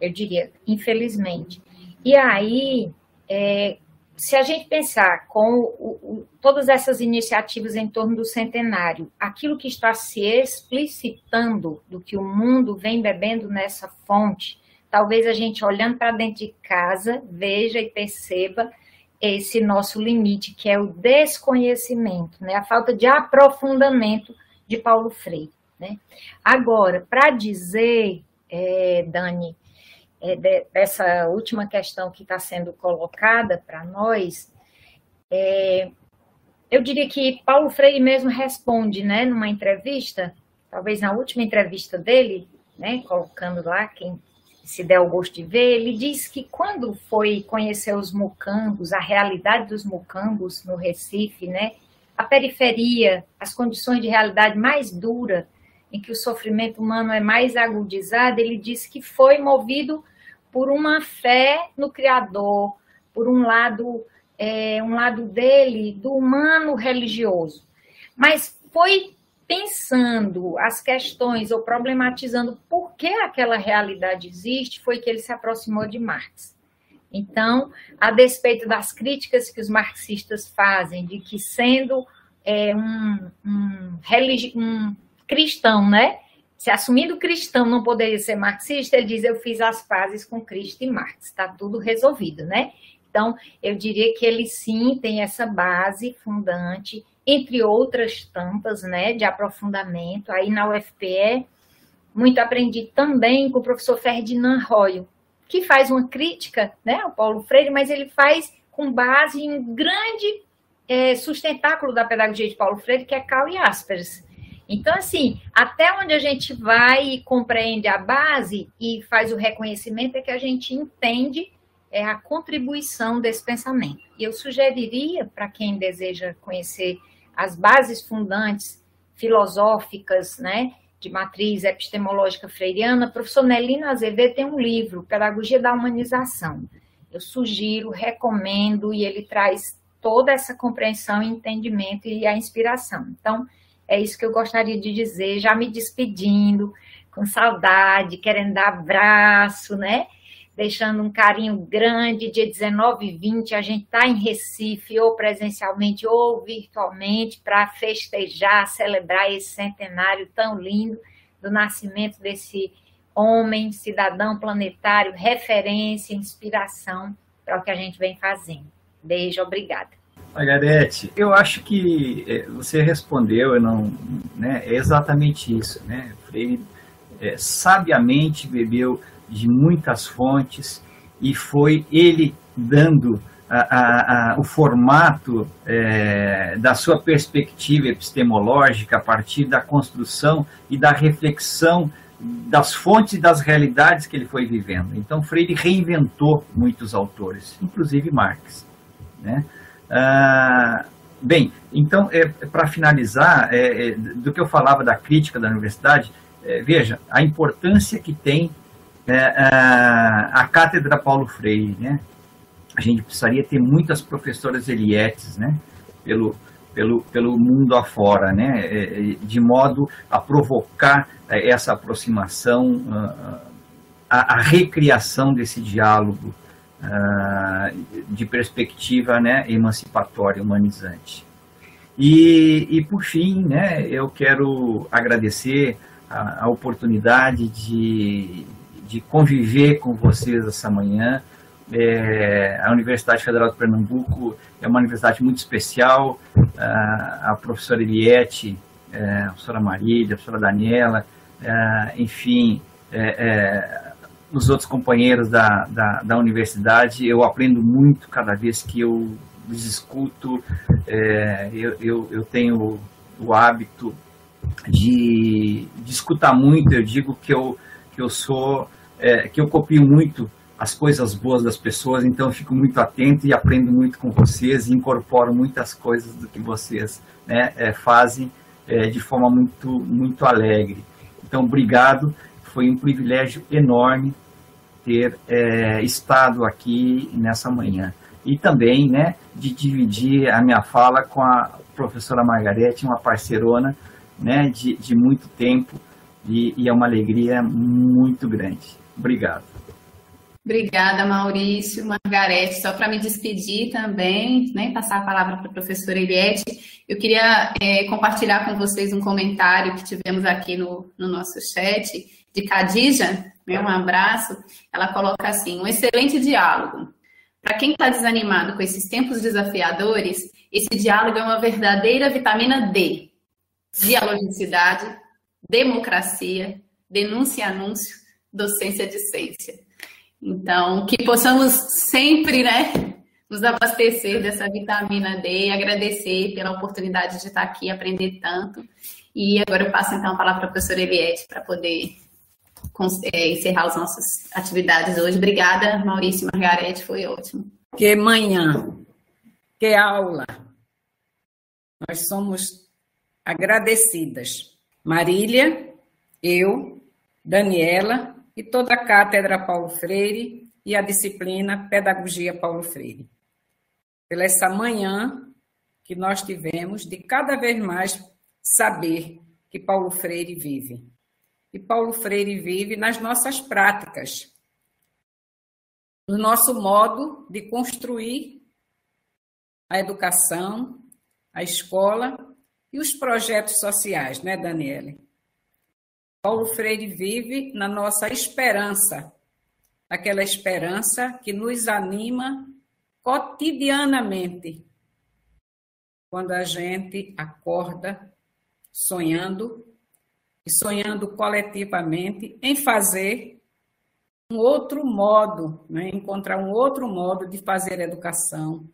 eu diria, infelizmente. E aí, é, se a gente pensar com o, o, todas essas iniciativas em torno do centenário, aquilo que está se explicitando do que o mundo vem bebendo nessa fonte, talvez a gente olhando para dentro de casa veja e perceba esse nosso limite, que é o desconhecimento, né? a falta de aprofundamento de Paulo Freire. Né? Agora, para dizer, é, Dani, é, de, dessa última questão que está sendo colocada para nós, é, eu diria que Paulo Freire mesmo responde, né, numa entrevista, talvez na última entrevista dele, né, colocando lá quem se der o gosto de ver, ele diz que quando foi conhecer os mucambos, a realidade dos mucambos no Recife, né, a periferia, as condições de realidade mais dura, em que o sofrimento humano é mais agudizado, ele disse que foi movido por uma fé no Criador, por um lado, é, um lado dele, do humano religioso. Mas foi pensando as questões ou problematizando por que aquela realidade existe, foi que ele se aproximou de Marx. Então, a despeito das críticas que os marxistas fazem de que sendo é, um, um, um cristão, né, se assumindo cristão não poderia ser marxista, ele diz: Eu fiz as pazes com Cristo e Marx, está tudo resolvido, né? Então, eu diria que ele sim tem essa base fundante, entre outras tantas, né, de aprofundamento. Aí na UFPE, muito aprendi também com o professor Ferdinand Royo, que faz uma crítica né, ao Paulo Freire, mas ele faz com base em um grande é, sustentáculo da pedagogia de Paulo Freire, que é Karl Jaspers. Então, assim, até onde a gente vai e compreende a base e faz o reconhecimento é que a gente entende é, a contribuição desse pensamento. E eu sugeriria para quem deseja conhecer as bases fundantes filosóficas, né, de matriz epistemológica freiriana, o professor Nelino Azevedo tem um livro, Pedagogia da Humanização. Eu sugiro, recomendo, e ele traz toda essa compreensão, entendimento e a inspiração. Então, é isso que eu gostaria de dizer, já me despedindo, com saudade, querendo dar abraço, né? Deixando um carinho grande. Dia 19 e 20, a gente está em Recife, ou presencialmente ou virtualmente, para festejar, celebrar esse centenário tão lindo do nascimento desse homem, cidadão planetário, referência, inspiração para o que a gente vem fazendo. Beijo, obrigada. Margarete, eu acho que é, você respondeu, eu não, né, é exatamente isso, né? Freire é, sabiamente bebeu de muitas fontes e foi ele dando a, a, a, o formato é, da sua perspectiva epistemológica a partir da construção e da reflexão das fontes e das realidades que ele foi vivendo. Então, Freire reinventou muitos autores, inclusive Marx, né? Ah, bem, então, é, para finalizar, é, é, do que eu falava da crítica da universidade, é, veja, a importância que tem é, a, Cátedra Paulo Freire, né? A gente precisaria ter muitas professoras Elietes, né? Pelo, pelo, pelo mundo afora, né? É, de modo a provocar essa aproximação uh, a, a recriação desse diálogo uh, de perspectiva né, emancipatória, humanizante. E, e, por fim, né, eu quero agradecer a, a oportunidade de, de conviver com vocês essa manhã. É, a Universidade Federal de Pernambuco é uma universidade muito especial. a professora Eliette, é, a professora Marília, a professora Daniela, é, enfim, é, é, os outros companheiros da, da, da, universidade, eu aprendo muito cada vez que eu lhes escuto. É, eu, eu, eu, tenho o hábito de, de, escutar muito. Eu digo que eu, que eu sou, é, que eu copio muito as coisas boas das pessoas, então eu fico muito atento e aprendo muito com vocês e incorporo muitas coisas do que vocês né, é, fazem é, de forma muito, muito alegre. Então, obrigado. Foi um privilégio enorme ter é, estado aqui nessa manhã. E também, né, de dividir a minha fala com a professora Margarete, uma parceirona, né, de, de muito tempo, e, e é uma alegria muito grande. Obrigado. Obrigada, Maurício, Margarete. Só para me despedir também, né, passar a palavra para a professora Eliette, eu queria é, compartilhar com vocês um comentário que tivemos aqui no, no nosso chat, de Cadija, né, um abraço. Ela coloca assim: um excelente diálogo. Para quem está desanimado com esses tempos desafiadores, esse diálogo é uma verdadeira vitamina D. Dialogicidade, democracia, denúncia e anúncio, docência de ciência. Então, que possamos sempre, né, nos abastecer dessa vitamina D e agradecer pela oportunidade de estar aqui e aprender tanto. E agora eu passo então a palavra para a professora Eliette para poder encerrar as nossas atividades hoje. Obrigada, Maurício e Margarete, foi ótimo. Que manhã, que aula. Nós somos agradecidas. Marília, eu, Daniela e toda a cátedra Paulo Freire e a disciplina Pedagogia Paulo Freire. Pela essa manhã que nós tivemos de cada vez mais saber que Paulo Freire vive. E Paulo Freire vive nas nossas práticas, no nosso modo de construir a educação, a escola e os projetos sociais, né, Daniele? Paulo Freire vive na nossa esperança, aquela esperança que nos anima cotidianamente, quando a gente acorda sonhando e sonhando coletivamente em fazer um outro modo, né? encontrar um outro modo de fazer educação,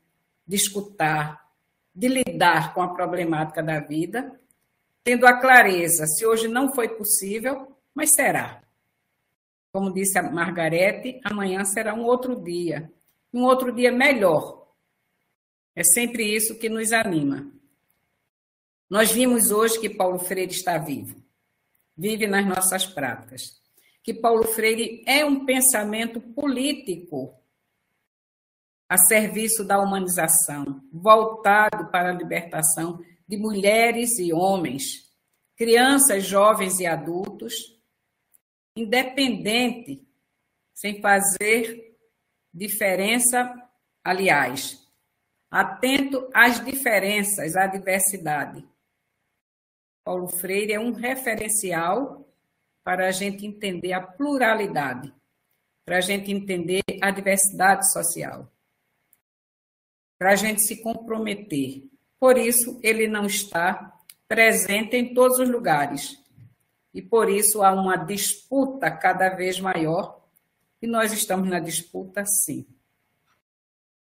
de escutar, de lidar com a problemática da vida tendo a clareza, se hoje não foi possível, mas será. Como disse a Margarete, amanhã será um outro dia, um outro dia melhor. É sempre isso que nos anima. Nós vimos hoje que Paulo Freire está vivo, vive nas nossas práticas. Que Paulo Freire é um pensamento político a serviço da humanização, voltado para a libertação de mulheres e homens, crianças, jovens e adultos, independente, sem fazer diferença, aliás, atento às diferenças, à diversidade. Paulo Freire é um referencial para a gente entender a pluralidade, para a gente entender a diversidade social, para a gente se comprometer por isso, ele não está presente em todos os lugares. E por isso há uma disputa cada vez maior, e nós estamos na disputa, sim.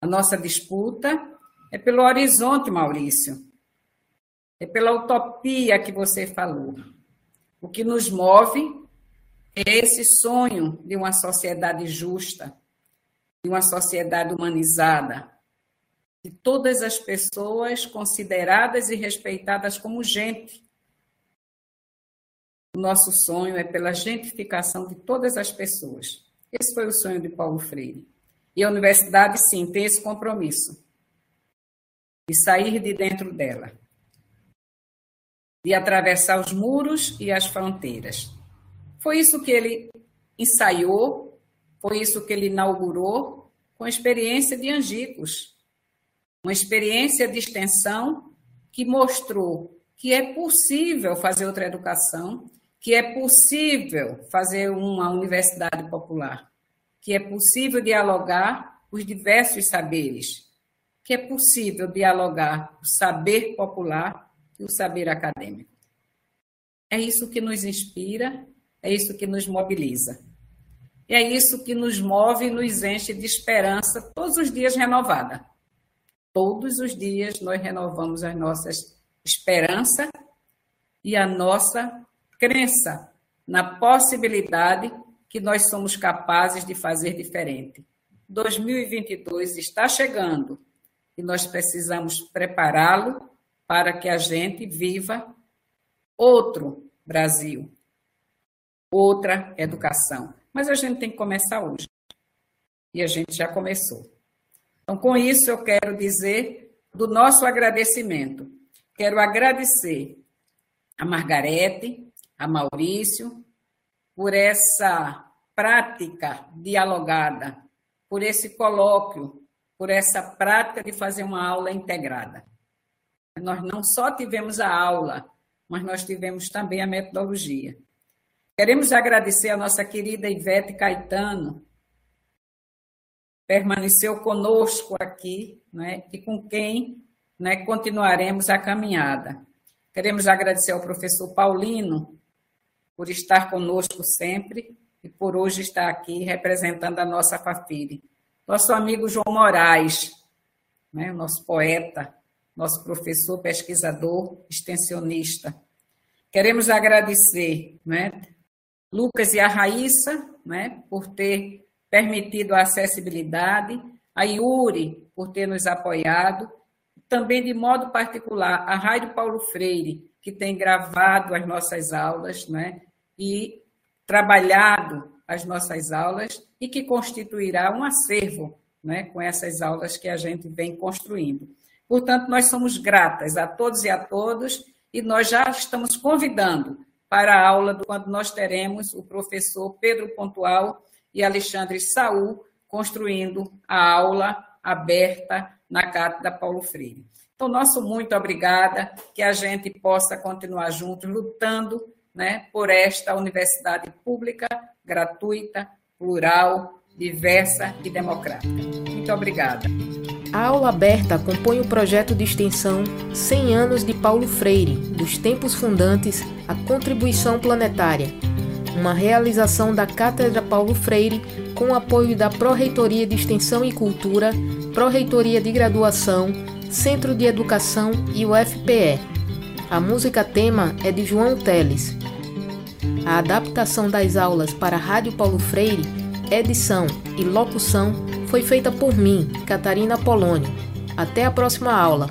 A nossa disputa é pelo horizonte, Maurício. É pela utopia que você falou. O que nos move é esse sonho de uma sociedade justa, de uma sociedade humanizada, de todas as pessoas consideradas e respeitadas como gente. O nosso sonho é pela gentificação de todas as pessoas. Esse foi o sonho de Paulo Freire. E a universidade, sim, tem esse compromisso de sair de dentro dela, de atravessar os muros e as fronteiras. Foi isso que ele ensaiou, foi isso que ele inaugurou com a experiência de Angicos. Uma experiência de extensão que mostrou que é possível fazer outra educação, que é possível fazer uma universidade popular, que é possível dialogar os diversos saberes, que é possível dialogar o saber popular e o saber acadêmico. É isso que nos inspira, é isso que nos mobiliza. E é isso que nos move e nos enche de esperança todos os dias renovada. Todos os dias nós renovamos as nossas esperança e a nossa crença na possibilidade que nós somos capazes de fazer diferente. 2022 está chegando e nós precisamos prepará-lo para que a gente viva outro Brasil, outra educação. Mas a gente tem que começar hoje. E a gente já começou. Então, com isso, eu quero dizer do nosso agradecimento. Quero agradecer a Margarete, a Maurício, por essa prática dialogada, por esse colóquio, por essa prática de fazer uma aula integrada. Nós não só tivemos a aula, mas nós tivemos também a metodologia. Queremos agradecer a nossa querida Ivete Caetano, permaneceu conosco aqui, né, e com quem né, continuaremos a caminhada. Queremos agradecer ao professor Paulino por estar conosco sempre e por hoje estar aqui representando a nossa Fafiri. Nosso amigo João Moraes, né, nosso poeta, nosso professor, pesquisador, extensionista. Queremos agradecer né, Lucas e a Raíssa né, por ter permitido a acessibilidade, a Yuri por ter nos apoiado, também de modo particular a Rádio Paulo Freire, que tem gravado as nossas aulas né, e trabalhado as nossas aulas e que constituirá um acervo né, com essas aulas que a gente vem construindo. Portanto, nós somos gratas a todos e a todos e nós já estamos convidando para a aula quando nós teremos o professor Pedro Pontual e Alexandre Saul construindo a aula aberta na Cátedra Paulo Freire. Então, nosso muito obrigada, que a gente possa continuar juntos lutando né, por esta universidade pública, gratuita, plural, diversa e democrática. Muito obrigada. A aula aberta compõe o projeto de extensão 100 anos de Paulo Freire, dos tempos fundantes à contribuição planetária, uma realização da Cátedra Paulo Freire com apoio da Pró-Reitoria de Extensão e Cultura, Pró-Reitoria de Graduação, Centro de Educação e o FPE. A música tema é de João Teles. A adaptação das aulas para a Rádio Paulo Freire, edição e locução foi feita por mim, Catarina Polônio. Até a próxima aula.